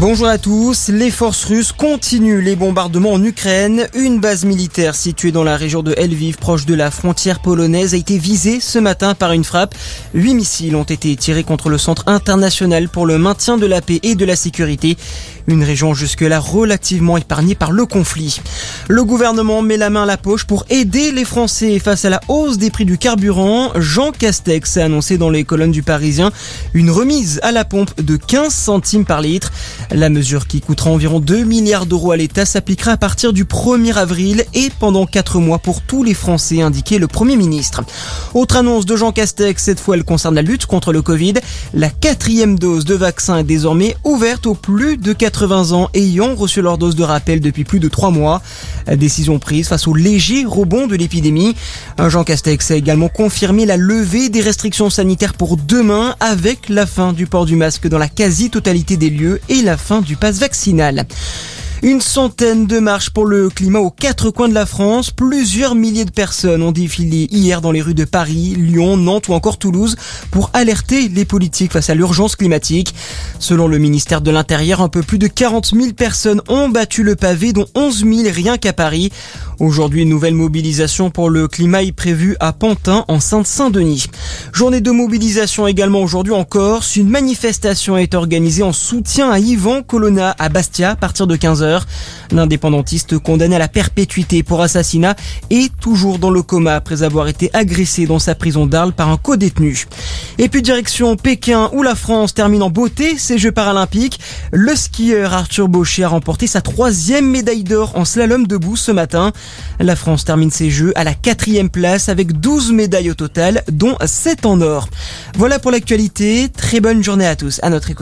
Bonjour à tous. Les forces russes continuent les bombardements en Ukraine. Une base militaire située dans la région de Lviv, proche de la frontière polonaise, a été visée ce matin par une frappe. Huit missiles ont été tirés contre le centre international pour le maintien de la paix et de la sécurité. Une région jusque-là relativement épargnée par le conflit. Le gouvernement met la main à la poche pour aider les Français face à la hausse des prix du carburant. Jean Castex a annoncé dans les colonnes du Parisien une remise à la pompe de 15 centimes par litre. La mesure qui coûtera environ 2 milliards d'euros à l'État s'appliquera à partir du 1er avril et pendant 4 mois pour tous les Français, indiqué le Premier ministre. Autre annonce de Jean Castex, cette fois elle concerne la lutte contre le Covid. La quatrième dose de vaccin est désormais ouverte aux plus de 80 ans ayant reçu leur dose de rappel depuis plus de 3 mois. Décision prise face au léger rebond de l'épidémie. Jean Castex a également confirmé la levée des restrictions sanitaires pour demain avec la fin du port du masque dans la quasi-totalité des lieux et la fin du pass vaccinal. Une centaine de marches pour le climat aux quatre coins de la France. Plusieurs milliers de personnes ont défilé hier dans les rues de Paris, Lyon, Nantes ou encore Toulouse pour alerter les politiques face à l'urgence climatique. Selon le ministère de l'Intérieur, un peu plus de 40 000 personnes ont battu le pavé, dont 11 000 rien qu'à Paris. Aujourd'hui, une nouvelle mobilisation pour le climat est prévue à Pantin, en Sainte-Saint-Denis. Journée de mobilisation également aujourd'hui en Corse. Une manifestation est organisée en soutien à Yvan Colonna à Bastia à partir de 15h. L'indépendantiste condamné à la perpétuité pour assassinat est toujours dans le coma après avoir été agressé dans sa prison d'Arles par un co-détenu. Et puis direction Pékin où la France termine en beauté ses Jeux paralympiques. Le skieur Arthur Baucher a remporté sa troisième médaille d'or en slalom debout ce matin. La France termine ses Jeux à la quatrième place avec 12 médailles au total, dont 7 en or. Voilà pour l'actualité. Très bonne journée à tous. À notre.